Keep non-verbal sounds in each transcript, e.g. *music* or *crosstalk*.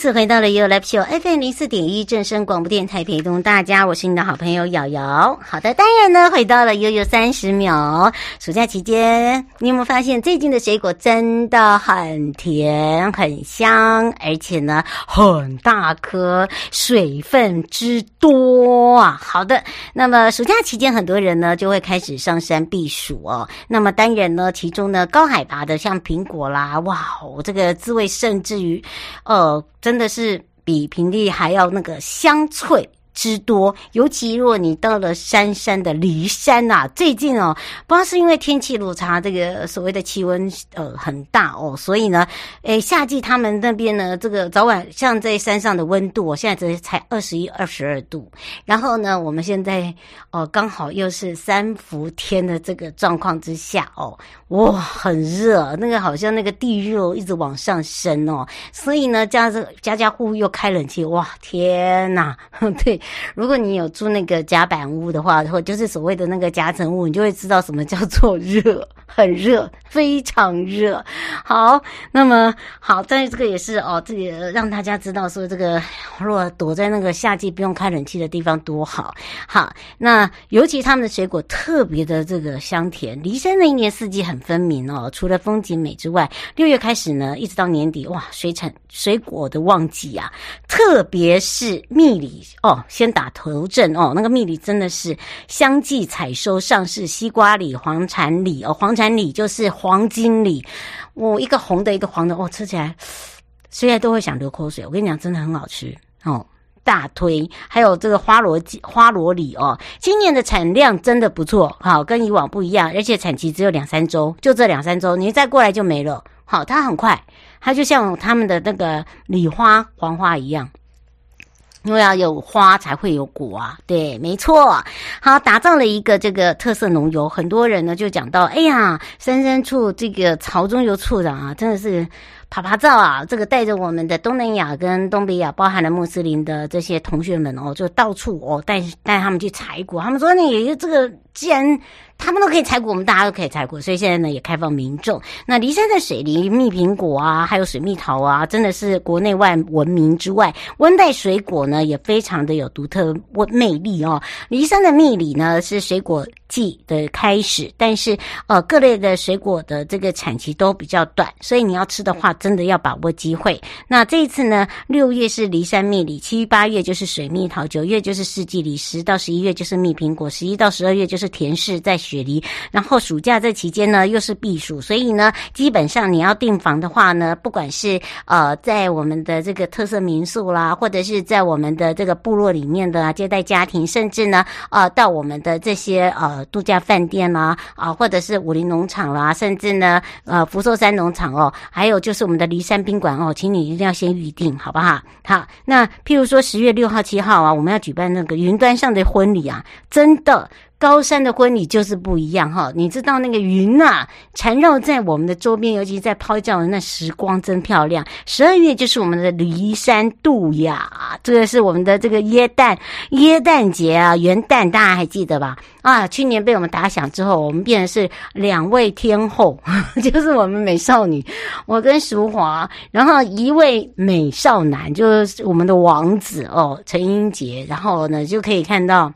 次回到了 You Live Show FM 零四点一正声广播电台，陪同大家，我是你的好朋友瑶瑶。好的，当然呢，回到了悠悠三十秒。暑假期间，你有没有发现最近的水果真的很甜、很香，而且呢很大颗，水分之多啊？好的，那么暑假期间，很多人呢就会开始上山避暑哦。那么当然呢，其中呢高海拔的像苹果啦，哇，这个滋味甚至于，呃。真的是比平地还要那个香脆。之多，尤其如果你到了山山的骊山呐、最近哦，不知道是因为天气落差，这个所谓的气温呃很大哦，所以呢，诶，夏季他们那边呢，这个早晚像在山上的温度，我现在这才二十一、二十二度，然后呢，我们现在哦刚好又是三伏天的这个状况之下哦。哇，很热，那个好像那个地热一直往上升哦，所以呢，家这家家户户又开冷气，哇，天呐，*laughs* 对，如果你有住那个甲板屋的话，或就是所谓的那个夹层屋，你就会知道什么叫做热，很热，非常热。好，那么好，但是这个也是哦，这个让大家知道说，这个如果躲在那个夏季不用开冷气的地方多好。好，那尤其他们的水果特别的这个香甜，梨山的一年四季很分明哦，除了风景美之外，六月开始呢，一直到年底，哇，水产水果的旺季啊，特别是蜜梨哦，先打头阵哦，那个蜜梨真的是相继采收上市，西瓜梨、黄产梨哦，黄产梨就是黄金梨，哦、一个红的，一个黄的，哦，吃起来虽然都会想流口水，我跟你讲，真的很好吃哦。大推，还有这个花罗花罗梨哦，今年的产量真的不错，好，跟以往不一样，而且产期只有两三周，就这两三周，你再过来就没了。好，它很快，它就像他们的那个梨花、黄花一样，因为要有花才会有果啊。对，没错。好，打造了一个这个特色农油，很多人呢就讲到，哎呀，深深处这个潮中游处长啊，真的是。啪啪照啊，这个带着我们的东南亚跟东北亚，包含了穆斯林的这些同学们哦，就到处哦带带他们去采果。他们说，你这个既然他们都可以采果，我们大家都可以采果，所以现在呢也开放民众。那梨山的水梨、蜜苹果啊，还有水蜜桃啊，真的是国内外闻名之外，温带水果呢也非常的有独特温魅力哦。梨山的蜜梨呢是水果季的开始，但是呃各类的水果的这个产期都比较短，所以你要吃的话。真的要把握机会。那这一次呢，六月是梨山蜜梨，七八月就是水蜜桃，九月就是四季梨，十到十一月就是蜜苹果，十一到十二月就是甜柿在雪梨。然后暑假这期间呢，又是避暑，所以呢，基本上你要订房的话呢，不管是呃在我们的这个特色民宿啦，或者是在我们的这个部落里面的接待家庭，甚至呢，呃到我们的这些呃度假饭店啦，啊、或者是武陵农场啦，甚至呢，呃福寿山农场哦，还有就是。我们的梨山宾馆哦，请你一定要先预定，好不好？好，那譬如说十月六号、七号啊，我们要举办那个云端上的婚礼啊，真的。高山的婚礼就是不一样哈，你知道那个云啊缠绕在我们的周边，尤其在拍照的那时光真漂亮。十二月就是我们的梨山度假，这个是我们的这个耶诞耶诞节啊，元旦大家还记得吧？啊，去年被我们打响之后，我们变成是两位天后，*laughs* 就是我们美少女，我跟淑华，然后一位美少男就是我们的王子哦，陈英杰，然后呢就可以看到。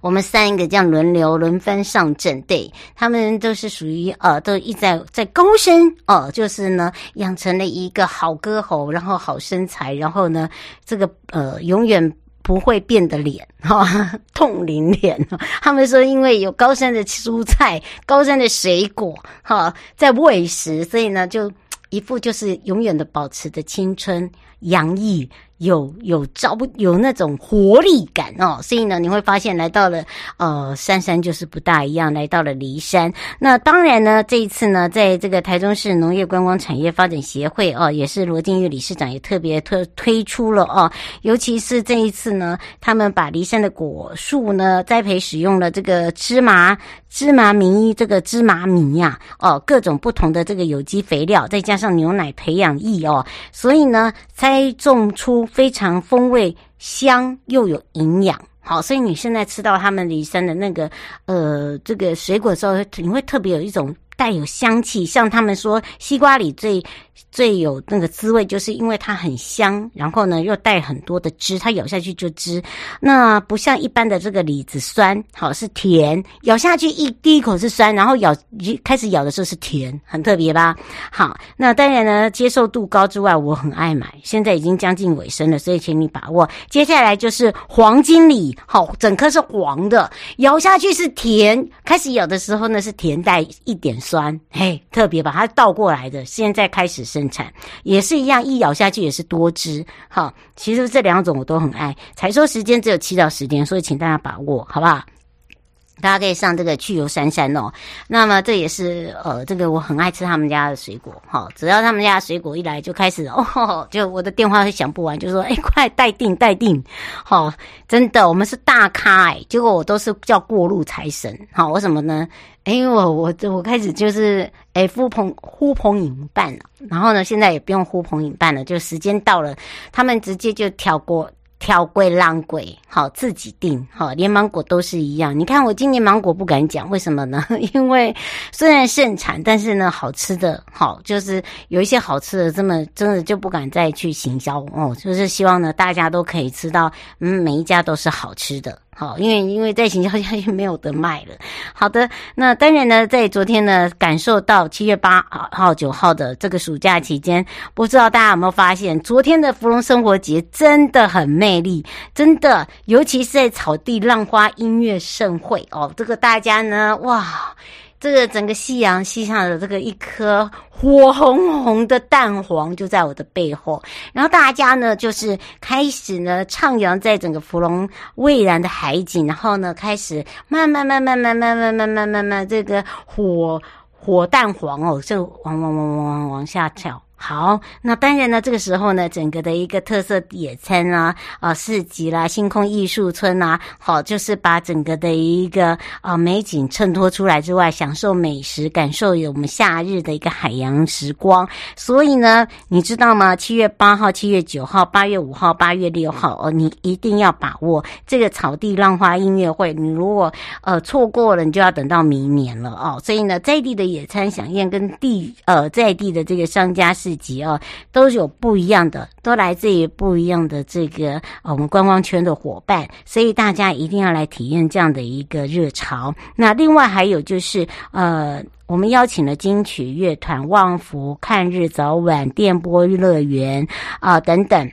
我们三个这样轮流轮番上阵，对，他们都是属于呃，都一直在在高升哦、呃，就是呢养成了一个好歌喉，然后好身材，然后呢这个呃永远不会变的脸哈，*laughs* 冻龄脸。*laughs* 他们说因为有高山的蔬菜、高山的水果哈在喂食，所以呢就。一副就是永远的保持着青春洋溢。有有朝有那种活力感哦，所以呢，你会发现来到了呃珊珊就是不大一样，来到了梨山。那当然呢，这一次呢，在这个台中市农业观光产业发展协会哦，也是罗金玉理事长也特别特推出了哦，尤其是这一次呢，他们把梨山的果树呢栽培使用了这个芝麻芝麻米这个芝麻米呀、哦，各种不同的这个有机肥料，再加上牛奶培养液哦，所以呢，栽种出。非常风味香又有营养，好，所以你现在吃到他们梨山的那个呃这个水果的时候，你会特别有一种带有香气，像他们说西瓜里最。最有那个滋味，就是因为它很香，然后呢又带很多的汁，它咬下去就汁。那不像一般的这个李子酸，好是甜，咬下去一第一口是酸，然后咬一开始咬的时候是甜，很特别吧？好，那当然呢，接受度高之外，我很爱买。现在已经将近尾声了，所以请你把握。接下来就是黄金李，好，整颗是黄的，咬下去是甜，开始咬的时候呢是甜带一点酸，嘿，特别把它倒过来的。现在开始生。产也是一样，一咬下去也是多汁。好，其实这两种我都很爱。采收时间只有七到十天，所以请大家把握，好不好？大家可以上这个去游珊珊哦。那么这也是呃，这个我很爱吃他们家的水果。好，只要他们家的水果一来，就开始 *laughs* 哦，就我的电话会响不完，就说哎，快待定待定。好，真的，我们是大咖哎，结果我都是叫过路财神。好，为什么呢？哎，因为我我我开始就是哎呼朋呼朋引伴了，然后呢，现在也不用呼朋引伴了，就时间到了，他们直接就挑过。挑贵浪贵，好自己定，好连芒果都是一样。你看我今年芒果不敢讲，为什么呢？*laughs* 因为虽然盛产，但是呢，好吃的好就是有一些好吃的，这么真的就不敢再去行销哦。就是希望呢，大家都可以吃到，嗯，每一家都是好吃的。好，因为因为在行销下去没有得卖了。好的，那当然呢，在昨天呢，感受到七月八号、九号的这个暑假期间，不知道大家有没有发现，昨天的芙蓉生活节真的很魅力，真的，尤其是在草地浪花音乐盛会哦，这个大家呢，哇。这个整个夕阳西下的这个一颗火红红的蛋黄就在我的背后，然后大家呢就是开始呢徜徉在整个芙蓉蔚蓝的海景，然后呢开始慢慢慢慢慢慢慢慢慢慢慢这个火火蛋黄哦，就往往往往往往下跳。好，那当然呢，这个时候呢，整个的一个特色野餐啊，啊市集啦，星空艺术村啊，好，就是把整个的一个啊美景衬托出来之外，享受美食，感受有我们夏日的一个海洋时光。所以呢，你知道吗？七月八号、七月九号、八月五号、八月六号哦，你一定要把握这个草地浪花音乐会。你如果呃错过了，你就要等到明年了哦。所以呢，在地的野餐饗宴跟地呃在地的这个商家是。级哦，都有不一样的，都来自于不一样的这个我们观光圈的伙伴，所以大家一定要来体验这样的一个热潮。那另外还有就是呃，我们邀请了金曲乐团、旺福、看日早晚、电波乐园啊、等等。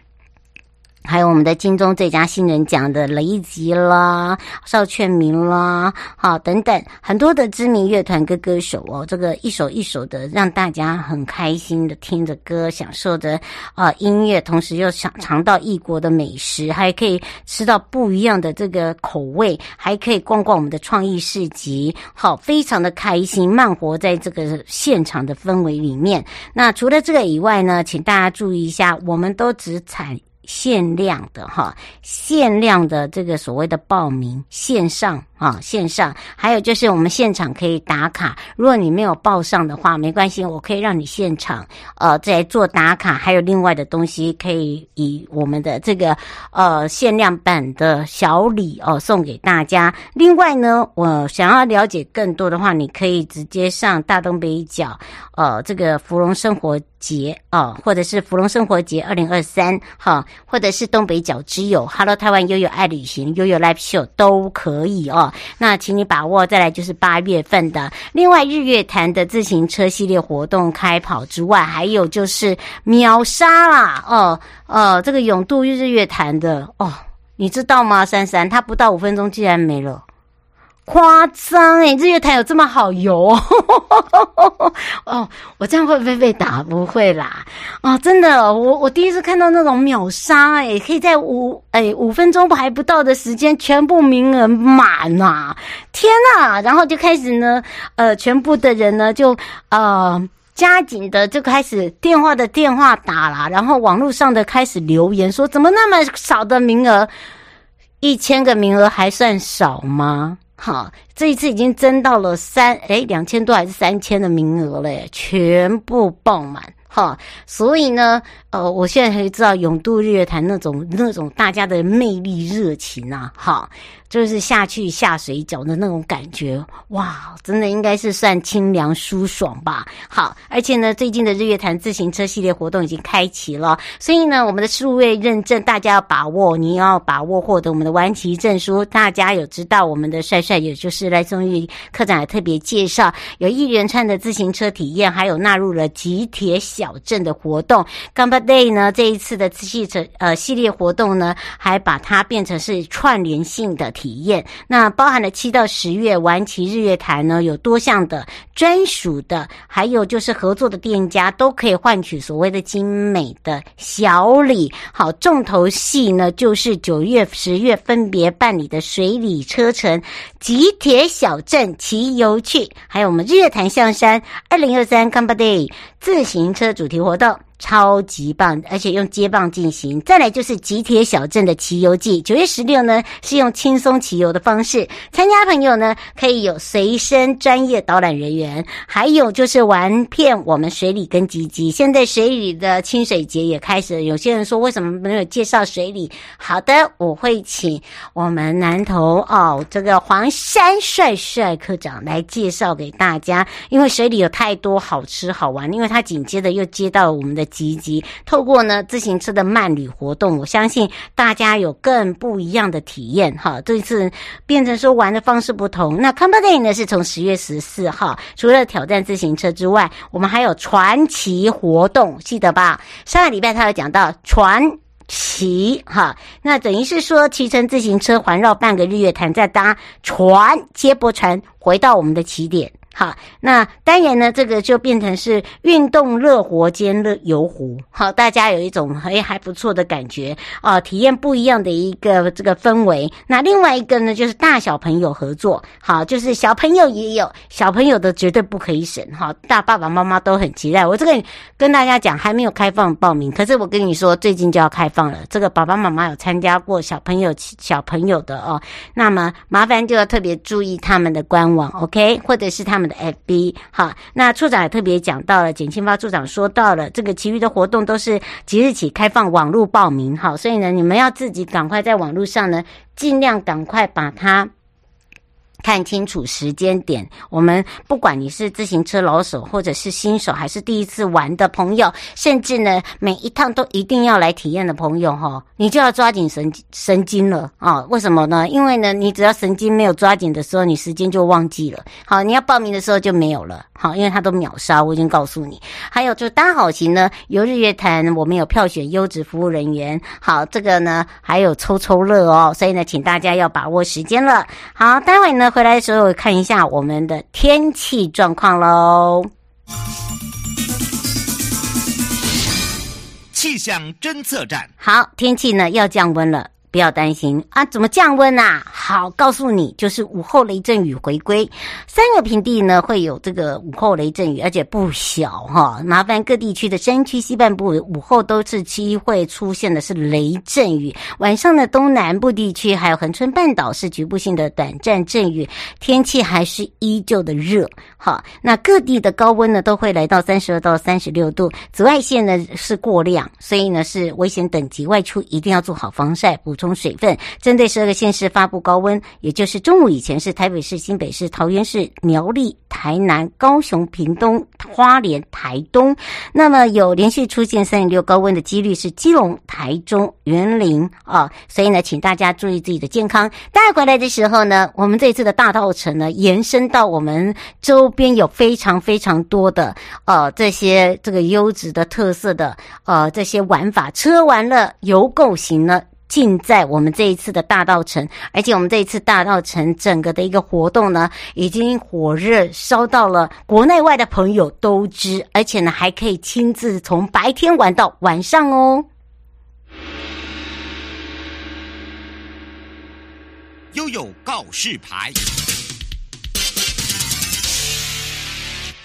还有我们的金钟最佳新人奖的雷吉啦、邵劝明啦，好等等很多的知名乐团跟歌手哦，这个一首一首的让大家很开心的听着歌，享受着啊、音乐，同时又想尝到异国的美食，还可以吃到不一样的这个口味，还可以逛逛我们的创意市集，好，非常的开心，慢活在这个现场的氛围里面。那除了这个以外呢，请大家注意一下，我们都只采。限量的哈，限量的这个所谓的报名线上啊，线上，还有就是我们现场可以打卡。如果你没有报上的话，没关系，我可以让你现场呃再做打卡。还有另外的东西可以以我们的这个呃限量版的小礼哦送给大家。另外呢，我想要了解更多的话，你可以直接上大东北角呃这个芙蓉生活节啊，或者是芙蓉生活节二零二三哈，或者是东北角之友，Hello 台湾悠悠爱旅行，悠悠 Live Show 都可以哦。那请你把握。再来就是八月份的，另外日月潭的自行车系列活动开跑之外，还有就是秒杀啦哦哦，这个永渡日月潭的哦，你知道吗？珊珊，它不到五分钟竟然没了。夸张哎！日月潭有这么好游 *laughs* 哦？我这样会不会被打？不会啦！哦，真的，我我第一次看到那种秒杀哎，可以在五哎五分钟还不到的时间，全部名额满呐！天呐！然后就开始呢，呃，全部的人呢就呃。加紧的就开始电话的电话打了，然后网络上的开始留言说，怎么那么少的名额？一千个名额还算少吗？好，这一次已经增到了三诶两千多还是三千的名额嘞，全部爆满。哈，所以呢，呃，我现在才知道永渡日月潭那种那种大家的魅力热情啊，哈。就是下去下水饺的那种感觉，哇，真的应该是算清凉舒爽吧。好，而且呢，最近的日月潭自行车系列活动已经开启了，所以呢，我们的数位认证大家要把握，你要把握获得我们的顽骑证书。大家有知道我们的帅帅，也就是赖松玉科长也特别介绍，有一连串的自行车体验，还有纳入了极铁小镇的活动。刚把 Day 呢，这一次的自行车呃系列活动呢，还把它变成是串联性的。体验，那包含了七到十月玩骑日月潭呢，有多项的专属的，还有就是合作的店家都可以换取所谓的精美的小礼。好，重头戏呢就是九月、十月分别办理的水里车城、吉铁小镇骑游趣，还有我们日月潭象山二零二三 Gamba Day 自行车主题活动。超级棒，而且用接棒进行。再来就是吉铁小镇的骑游记，九月十六呢是用轻松骑游的方式，参加朋友呢可以有随身专业导览人员，还有就是玩遍我们水里跟吉吉。现在水里的清水节也开始，有些人说为什么没有介绍水里？好的，我会请我们南投哦这个黄山帅帅科长来介绍给大家，因为水里有太多好吃好玩，因为他紧接着又接到我们的。积极透过呢自行车的慢旅活动，我相信大家有更不一样的体验哈。这一次变成说玩的方式不同。那 Gamba Day 呢是从十月十四号，除了挑战自行车之外，我们还有传奇活动，记得吧？上个礼拜他有讲到传奇哈，那等于是说骑乘自行车环绕半个日月潭，再搭船接驳船回到我们的起点。好，那当然呢，这个就变成是运动热活兼热游湖。好，大家有一种诶还不错的感觉啊，体验不一样的一个这个氛围。那另外一个呢，就是大小朋友合作。好，就是小朋友也有小朋友的绝对不可以省哈，大爸爸妈妈都很期待。我这个跟大家讲还没有开放报名，可是我跟你说最近就要开放了。这个爸爸妈妈有参加过小朋友小朋友的哦，那么麻烦就要特别注意他们的官网，OK，或者是他们。的 FB 好，那处长也特别讲到了，简清发处长说到了，这个其余的活动都是即日起开放网络报名，好，所以呢，你们要自己赶快在网络上呢，尽量赶快把它。看清楚时间点，我们不管你是自行车老手，或者是新手，还是第一次玩的朋友，甚至呢每一趟都一定要来体验的朋友，哈，你就要抓紧神神经了啊！为什么呢？因为呢，你只要神经没有抓紧的时候，你时间就忘记了。好，你要报名的时候就没有了。好，因为它都秒杀，我已经告诉你。还有就是搭好行呢，游日月潭，我们有票选优质服务人员。好，这个呢还有抽抽乐哦，所以呢，请大家要把握时间了。好，待会呢回来的时候看一下我们的天气状况喽。气象侦测站，好，天气呢要降温了。不要担心啊，怎么降温啊？好，告诉你，就是午后雷阵雨回归，三个平地呢会有这个午后雷阵雨，而且不小哈。麻烦各地区的山区西半部午后都是机会出现的是雷阵雨，晚上的东南部地区还有恒春半岛是局部性的短暂阵雨，天气还是依旧的热。好，那各地的高温呢都会来到三十二到三十六度，紫外线呢是过量，所以呢是危险等级，外出一定要做好防晒补充水分。针对十二个县市发布高温，也就是中午以前是台北市、新北市、桃园市、苗栗、台南、高雄、屏东、花莲、台东。那么有连续出现三十六高温的几率是基隆、台中、员林啊。所以呢，请大家注意自己的健康。带回来的时候呢，我们这次的大稻埕呢，延伸到我们周边有非常非常多的呃这些这个优质的特色的呃这些玩法，车玩了游购行呢。尽在我们这一次的大道城，而且我们这一次大道城整个的一个活动呢，已经火热烧到了国内外的朋友都知，而且呢还可以亲自从白天玩到晚上哦。悠悠告示牌。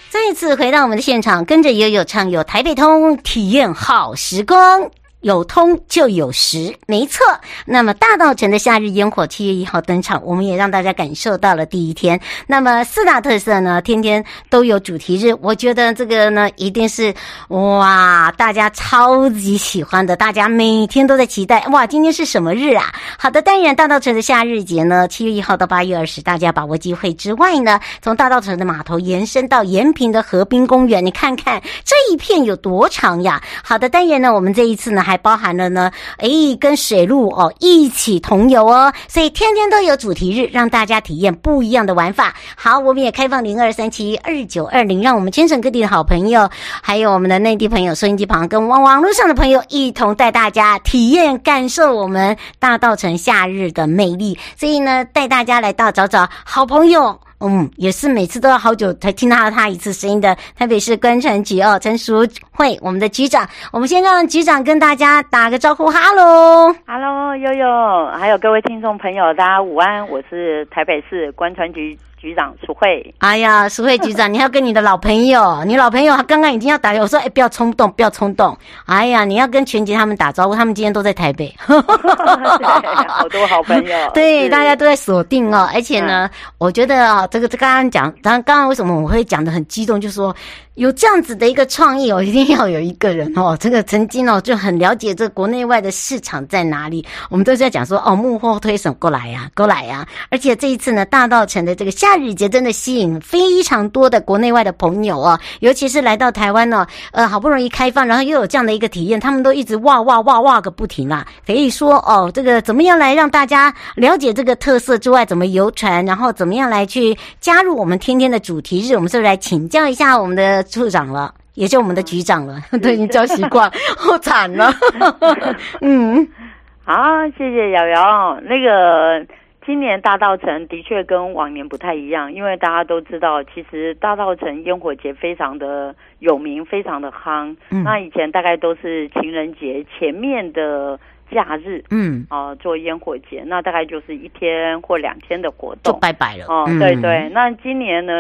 再次回到我们的现场，跟着悠悠畅游台北通，体验好时光。有通就有时，没错。那么大稻城的夏日烟火七月一号登场，我们也让大家感受到了第一天。那么四大特色呢，天天都有主题日，我觉得这个呢一定是哇，大家超级喜欢的，大家每天都在期待。哇，今天是什么日啊？好的，当然大稻城的夏日节呢，七月一号到八月二十，大家把握机会之外呢，从大稻城的码头延伸到延平的河滨公园，你看看这一片有多长呀？好的，当然呢，我们这一次呢还。包含了呢，哎，跟水路哦一起同游哦，所以天天都有主题日，让大家体验不一样的玩法。好，我们也开放零二三七二九二零，让我们全省各地的好朋友，还有我们的内地朋友、收音机旁跟网网络上的朋友，一同带大家体验感受我们大稻城夏日的魅力。所以呢，带大家来到找找好朋友。嗯，也是每次都要好久才听到他一次声音的台北市观察局哦，陈淑慧，我们的局长，我们先让局长跟大家打个招呼，哈喽，哈喽，悠悠，还有各位听众朋友，大家午安，我是台北市观察局。局长淑慧，哎呀，淑慧局长，你要跟你的老朋友，*laughs* 你老朋友他刚刚已经要打，我说哎，不要冲动，不要冲动，哎呀，你要跟全杰他们打招呼，他们今天都在台北，*laughs* 好多好朋友，*laughs* 对，大家都在锁定哦，而且呢，嗯、我觉得啊，这个这刚刚讲，刚刚刚为什么我会讲的很激动，就是说。有这样子的一个创意哦，一定要有一个人哦，这个曾经哦就很了解这国内外的市场在哪里。我们都是在讲说哦，幕后推手过来呀，过来呀。而且这一次呢，大道城的这个夏日节真的吸引非常多的国内外的朋友哦，尤其是来到台湾呢，呃，好不容易开放，然后又有这样的一个体验，他们都一直哇哇哇哇个不停啊。可以说哦，这个怎么样来让大家了解这个特色之外，怎么游船，然后怎么样来去加入我们天天的主题日？我们是不是来请教一下我们的？处长了，也就我们的局长了，都已经教习惯，好惨了。*laughs* 嗯，好，谢谢瑶瑶。那个今年大稻城的确跟往年不太一样，因为大家都知道，其实大稻城烟火节非常的有名，非常的夯。嗯，那以前大概都是情人节前面的假日，嗯，啊、呃，做烟火节，那大概就是一天或两天的活动，就拜拜了。哦、嗯，对对。那今年呢，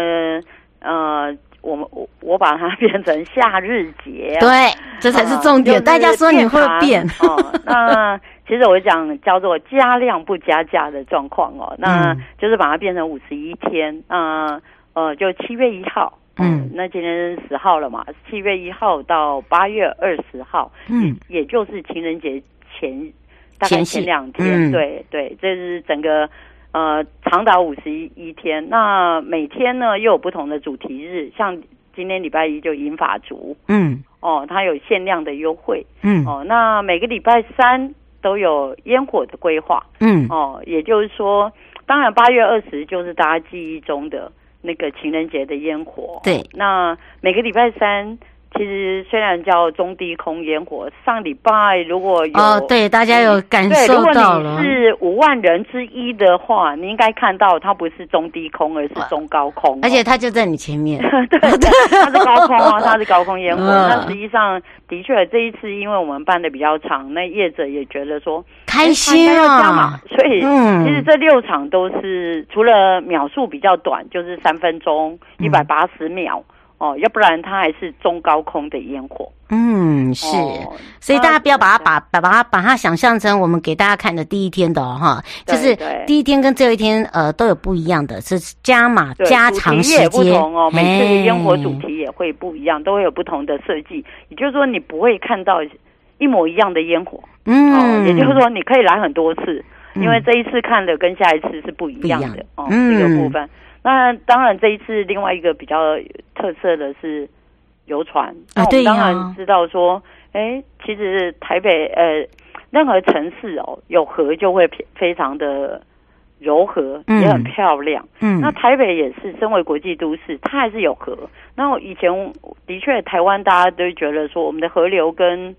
呃。我们我我把它变成夏日节，对，这才是重点。呃、大家说你会变哦？那其实我讲叫做加量不加价的状况哦，那就是把它变成五十一天。那呃，就七月一号，嗯，那今天十号了嘛？七月一号到八月二十号，嗯，也就是情人节前大概前两天，嗯、对对，这是整个。呃，长达五十一天，那每天呢又有不同的主题日，像今天礼拜一就银发族，嗯，哦，它有限量的优惠，嗯，哦，那每个礼拜三都有烟火的规划，嗯，哦，也就是说，当然八月二十就是大家记忆中的那个情人节的烟火，对，那每个礼拜三。其实虽然叫中低空烟火，上礼拜如果有哦，对，大家有感受到了。如果你是五万人之一的话，你应该看到它不是中低空，而是中高空，哦，而且它就在你前面。*laughs* 对，*laughs* 它是高空啊，*laughs* 它是高空烟火。那实际上的确这一次，因为我们办的比较长，那业者也觉得说开心啊，所以其实这六场都是除了秒数比较短，就是三分钟一百八十秒。哦，要不然它还是中高空的烟火。嗯，是，哦、所以大家不要把它把把把它把它想象成我们给大家看的第一天的哈，就是第一天跟最后一天呃都有不一样的，是加码加长时间。也不同哦，每次的烟火主题也会不一样，都会有不同的设计。也就是说，你不会看到一模一样的烟火。嗯、哦，也就是说，你可以来很多次，嗯、因为这一次看的跟下一次是不一样的。样哦，嗯、这个部分。那当然，这一次另外一个比较特色的是游船。那我们当然知道说，哎、欸，其实台北呃，任何城市哦，有河就会非常的柔和，也很漂亮。嗯，那台北也是，身为国际都市，它还是有河。那以前的确，台湾大家都觉得说，我们的河流跟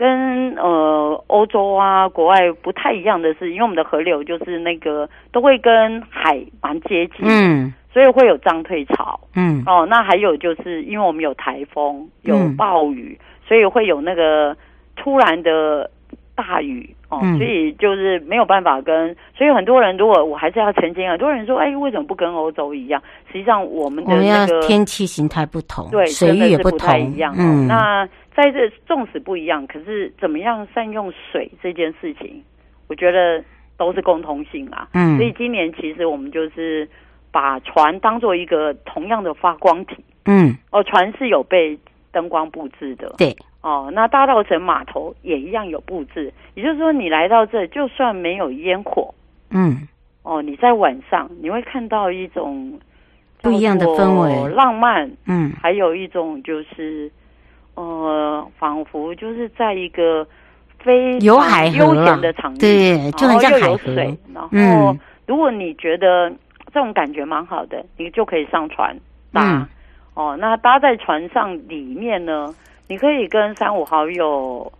跟呃欧洲啊国外不太一样的是，因为我们的河流就是那个都会跟海蛮接近，嗯，所以会有涨退潮，嗯，哦，那还有就是因为我们有台风，有暴雨，嗯、所以会有那个突然的大雨，哦，嗯、所以就是没有办法跟，所以很多人如果我还是要澄清，很多人说，哎，为什么不跟欧洲一样？实际上我们的那个天气形态不同，对，水域也不太，一样，嗯，那。在这纵使不一样，可是怎么样善用水这件事情，我觉得都是共通性啊。嗯，所以今年其实我们就是把船当做一个同样的发光体。嗯，哦，船是有被灯光布置的。对。哦，那大道城码头也一样有布置。也就是说，你来到这，就算没有烟火，嗯，哦，你在晚上你会看到一种不一样的氛围，浪漫。嗯，还有一种就是。呃，仿佛就是在一个非常悠闲的场地，对，就很像海河。然后，如果你觉得这种感觉蛮好的，你就可以上船搭。嗯、哦，那搭在船上里面呢，你可以跟三五好友，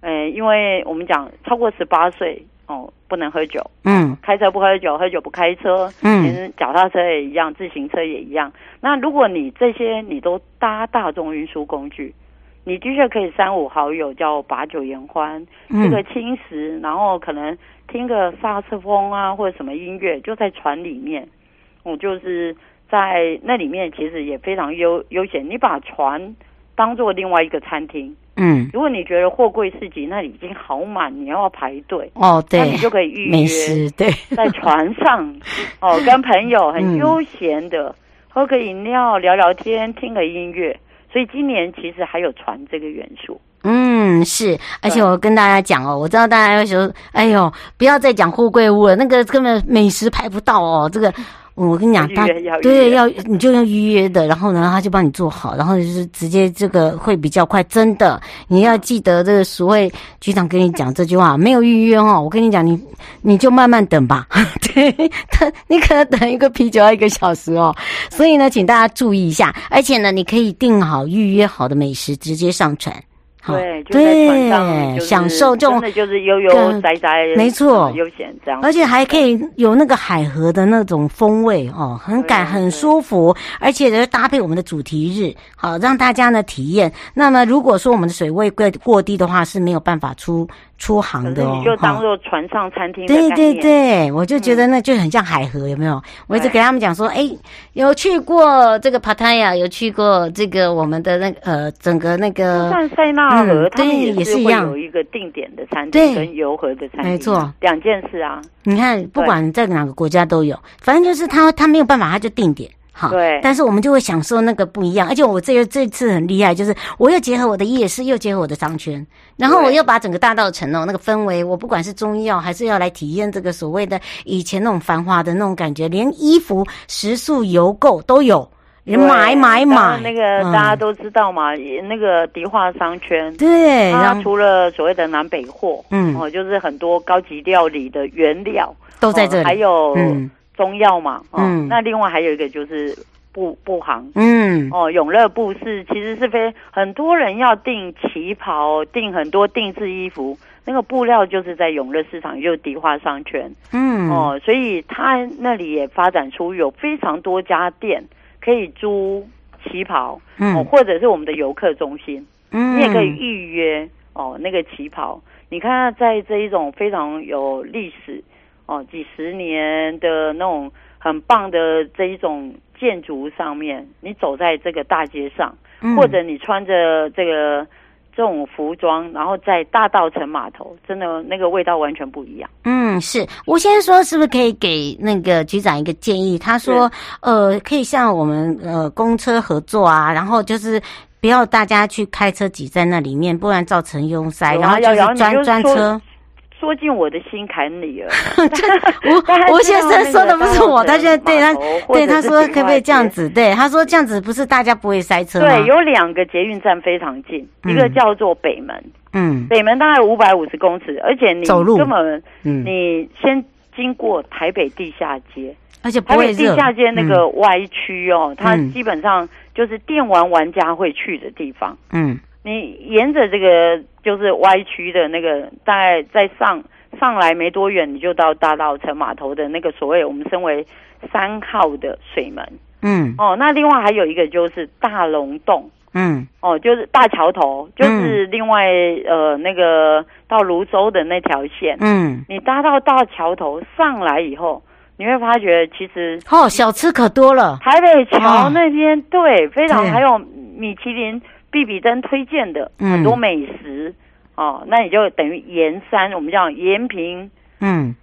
呃，因为我们讲超过十八岁哦，不能喝酒。嗯，开车不喝酒，喝酒不开车。嗯，脚踏车也一样，自行车也一样。那如果你这些你都搭大众运输工具。你的确可以三五好友叫把酒言欢，吃个轻食，然后可能听个萨克斯风啊，或者什么音乐，就在船里面。我就是在那里面，其实也非常悠悠闲。你把船当做另外一个餐厅，嗯，如果你觉得货柜市集那里已经好满，你要排队哦，对，那你就可以预约美食，对，在船上哦，跟朋友很悠闲的喝个饮料，聊聊天，听个音乐。所以今年其实还有船这个元素，嗯，是，而且我跟大家讲哦，我知道大家会说，哎呦，不要再讲富贵屋了，那个根本美食排不到哦，这个。我跟你讲，他对要你就用预约的，然后呢，他就帮你做好，然后就是直接这个会比较快。真的，你要记得这个所谓局长跟你讲这句话，没有预约哦，我跟你讲，你你就慢慢等吧。*laughs* 对，他你可能等一个啤酒要一个小时哦。所以呢，请大家注意一下，而且呢，你可以订好预约好的美食，直接上船。对，就在船上、就是、享受这种真的就是悠悠哉哉，没错，悠闲这样，而且还可以有那个海河的那种风味哦，很感很舒服，而且呢搭配我们的主题日，好让大家呢体验。那么如果说我们的水位过过低的话，是没有办法出。出航的哦，你就当做船上餐厅。对对对，我就觉得那就很像海河，有没有？嗯、我一直给他们讲说，哎，有去过这个帕塔亚，有去过这个我们的那个呃整个那个。像塞纳河，嗯、他们也是会有一个定点的餐厅跟游河的餐厅，没错，两件事啊。你看，不管在哪个国家都有，反正就是他他没有办法，他就定点。好，对，但是我们就会享受那个不一样，而且我这这次很厉害，就是我又结合我的夜市，又结合我的商圈，然后我又把整个大道城哦那个氛围，我不管是中医药还是要来体验这个所谓的以前那种繁华的那种感觉，连衣服、食宿、邮购都有，人买买买。那个大家都知道嘛，嗯、那个迪化商圈，对，然后除了所谓的南北货，嗯，哦，就是很多高级料理的原料都在这里，哦、还有嗯。中药嘛，哦、嗯，那另外还有一个就是布布行，嗯，哦，永乐布是其实是非很多人要订旗袍，订很多定制衣服，那个布料就是在永乐市场，也就是迪化商圈，嗯，哦，所以他那里也发展出有非常多家店可以租旗袍，嗯，哦，或者是我们的游客中心，嗯，你也可以预约哦那个旗袍，你看在这一种非常有历史。哦，几十年的那种很棒的这一种建筑上面，你走在这个大街上，嗯、或者你穿着这个这种服装，然后在大道城码头，真的那个味道完全不一样。嗯，是吴先生说，是不是可以给那个局长一个建议？他说，呃，可以像我们呃公车合作啊，然后就是不要大家去开车挤在那里面，不然造成拥塞，然后就是专专车。说进我的心坎里了。*laughs* 吴吴 *laughs* 先生说的不是我，他现在对他对他说可不可以这样子？对他说这样子不是大家不会塞车吗？对，有两个捷运站非常近，一个叫做北门，嗯，北门大概五百五十公尺，而且你走路。根本，你先经过台北地下街，而且台北地下街那个歪曲哦，它基本上就是电玩玩家会去的地方，嗯，你沿着这个就是歪曲的那个，大概再上上来没多远，你就到大道城码头的那个所谓我们称为三号的水门。嗯，哦，那另外还有一个就是大龙洞。嗯，哦，就是大桥头，就是另外、嗯、呃那个到泸州的那条线。嗯，你搭到大桥头上来以后，你会发觉其实哦，小吃可多了。台北桥那边、哦、对，非常对还有米其林必比登推荐的、嗯、很多美食哦，那你就等于沿山，我们叫延平嗯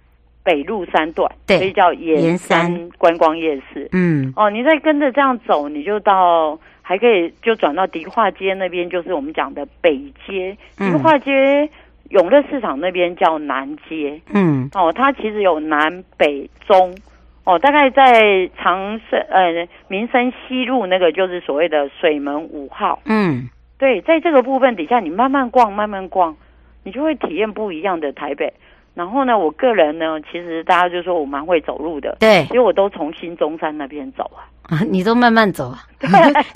北路三段，对，所以叫沿山观光夜市。嗯，哦，你再跟着这样走，你就到。还可以就转到迪化街那边，就是我们讲的北街。迪化街永乐市场那边叫南街。嗯，哦，它其实有南北中。哦，大概在长生呃民生西路那个就是所谓的水门五号。嗯，对，在这个部分底下，你慢慢逛，慢慢逛，你就会体验不一样的台北。然后呢，我个人呢，其实大家就说我蛮会走路的。对，因为我都从新中山那边走啊。啊，你都慢慢走啊？*laughs*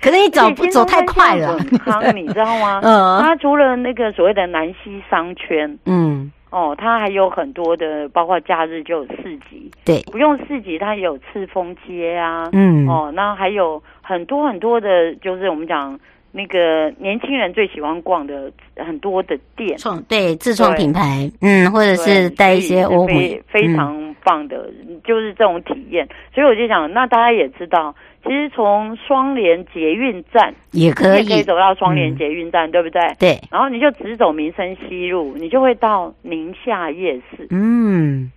可是你走不走太快了？*laughs* 康，你知道吗？*laughs* 嗯，它除了那个所谓的南西商圈，嗯，哦，它还有很多的，包括假日就有市集，对，不用市集，它也有赤峰街啊，嗯，哦，那还有很多很多的，就是我们讲那个年轻人最喜欢逛的很多的店，创对自创品牌，嗯，或者是带一些欧美，非常棒的，嗯，就是这种体验。所以我就想，那大家也知道。其实从双连捷运站也可以，可以走到双连捷运站，嗯，对不对？对。然后你就直走民生西路，你就会到宁夏夜市。嗯，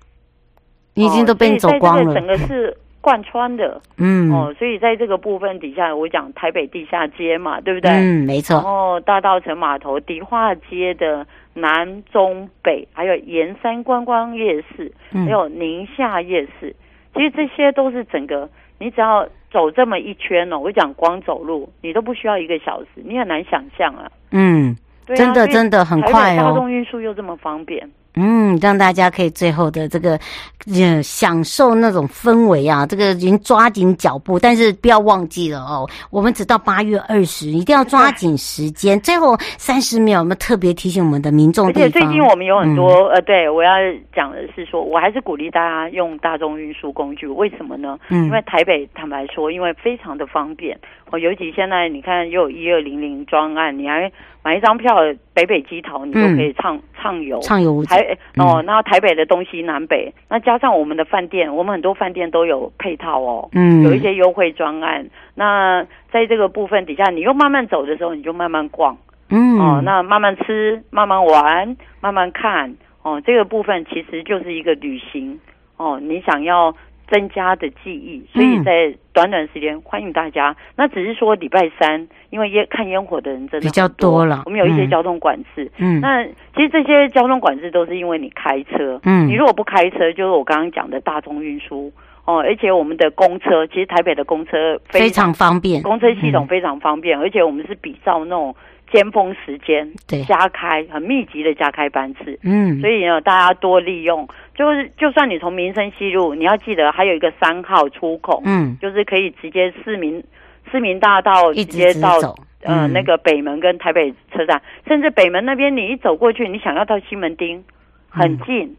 你已经都被你走光了。哦，整个是贯穿的。嗯。哦，所以在这个部分底下，我讲台北地下街嘛，对不对？嗯，没错。然后大道城码头、迪化街的南中北，还有沿山观光夜市，还有宁夏夜市，嗯，其实这些都是整个，你只要。走这么一圈哦，我讲光走路，你都不需要一个小时，你很难想象啊。嗯，真的真的很快哦。大众运输又这么方便。嗯，让大家可以最后的这个，呃，享受那种氛围啊，这个已经抓紧脚步，但是不要忘记了哦，我们只到八月二十，一定要抓紧时间。最后三十秒，我们特别提醒我们的民众。而且最近我们有很多，嗯、呃，对，我要讲的是说，我还是鼓励大家用大众运输工具。为什么呢？嗯，因为台北坦白说，因为非常的方便。哦尤其现在你看又有一二零零专案，你还买一张票，北北基桃你就可以畅畅游，畅游还哦，那台北的东西南北，那加上我们的饭店，我们很多饭店都有配套哦，嗯，有一些优惠专案。那在这个部分底下，你又慢慢走的时候，你就慢慢逛，嗯，哦，那慢慢吃，慢慢玩，慢慢看，哦，这个部分其实就是一个旅行，哦，你想要。增加的记忆，所以在短短时间欢迎大家。嗯、那只是说礼拜三，因为烟看烟火的人真的比较多了，我们有一些交通管制。嗯，那其实这些交通管制都是因为你开车。嗯，你如果不开车，就是我刚刚讲的大众运输哦，而且我们的公车，其实台北的公车非常，方便，公车系统非常方便，嗯、而且我们是比照那种。尖峰时间，对，加开很密集的加开班次，嗯，所以呢，大家多利用。就是，就算你从民生西路，你要记得还有一个三号出口，嗯，就是可以直接市民市民大道直接到，嗯、呃，那个北门跟台北车站，甚至北门那边你一走过去，你想要到西门町，很近，嗯、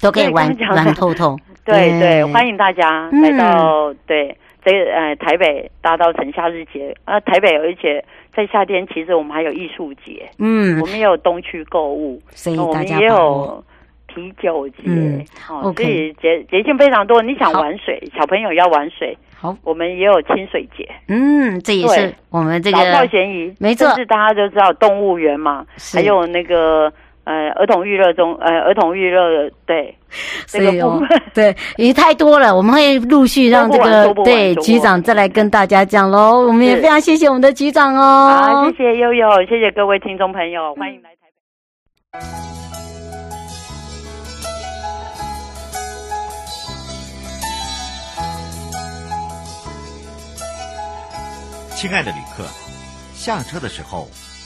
都可以玩玩透透。*laughs* 对对，对，欢迎大家来到、嗯、对。这呃，台北大稻城夏日节啊，台北而且在夏天，其实我们还有艺术节，嗯，我们也有东区购物，所以大家我们也有啤酒节，嗯、哦，所以节节庆非常多。你想玩水，小朋友要玩水，好，我们也有清水节，嗯，这也是我们这个老少咸宜，没错，是大家都知道动物园嘛，还有那个。呃，儿童娱乐中，呃，儿童娱乐对，这个部分对，也太多了，我们会陆续让这个对局长再来跟大家讲喽。我们也非常谢谢我们的局长哦，好，谢谢悠悠，谢谢各位听众朋友，欢迎来台北。亲爱的旅客，下车的时候。